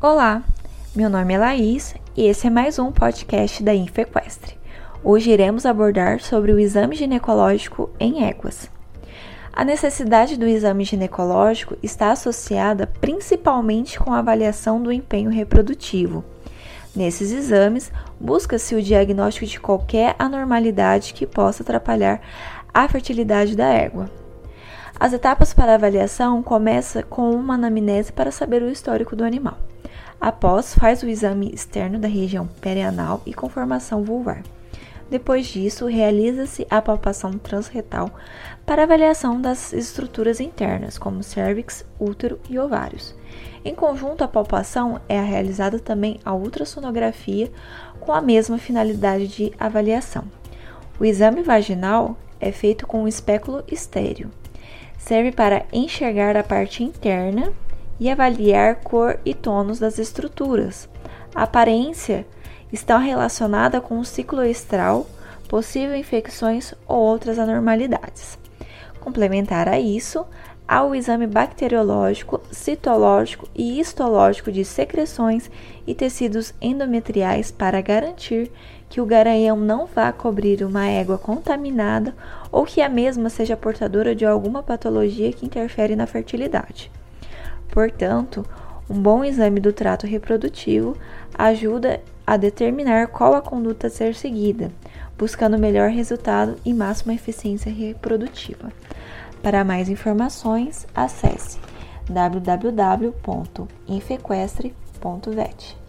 Olá, meu nome é Laís e esse é mais um podcast da Infequestre. Hoje iremos abordar sobre o exame ginecológico em éguas. A necessidade do exame ginecológico está associada principalmente com a avaliação do empenho reprodutivo. Nesses exames, busca-se o diagnóstico de qualquer anormalidade que possa atrapalhar a fertilidade da égua. As etapas para avaliação começam com uma anamnese para saber o histórico do animal. Após, faz o exame externo da região perianal e conformação vulvar. Depois disso, realiza-se a palpação transretal para avaliação das estruturas internas, como cérvix, útero e ovários. Em conjunto, a palpação é realizada também a ultrassonografia com a mesma finalidade de avaliação. O exame vaginal é feito com um espéculo estéreo. Serve para enxergar a parte interna e avaliar cor e tônus das estruturas. A aparência está relacionada com o ciclo estral, possíveis infecções ou outras anormalidades. Complementar a isso, há o exame bacteriológico, citológico e histológico de secreções e tecidos endometriais para garantir que o garanhão não vá cobrir uma égua contaminada ou que a mesma seja portadora de alguma patologia que interfere na fertilidade. Portanto, um bom exame do trato reprodutivo ajuda a determinar qual a conduta a ser seguida, buscando melhor resultado e máxima eficiência reprodutiva. Para mais informações, acesse www.infequestre.vet.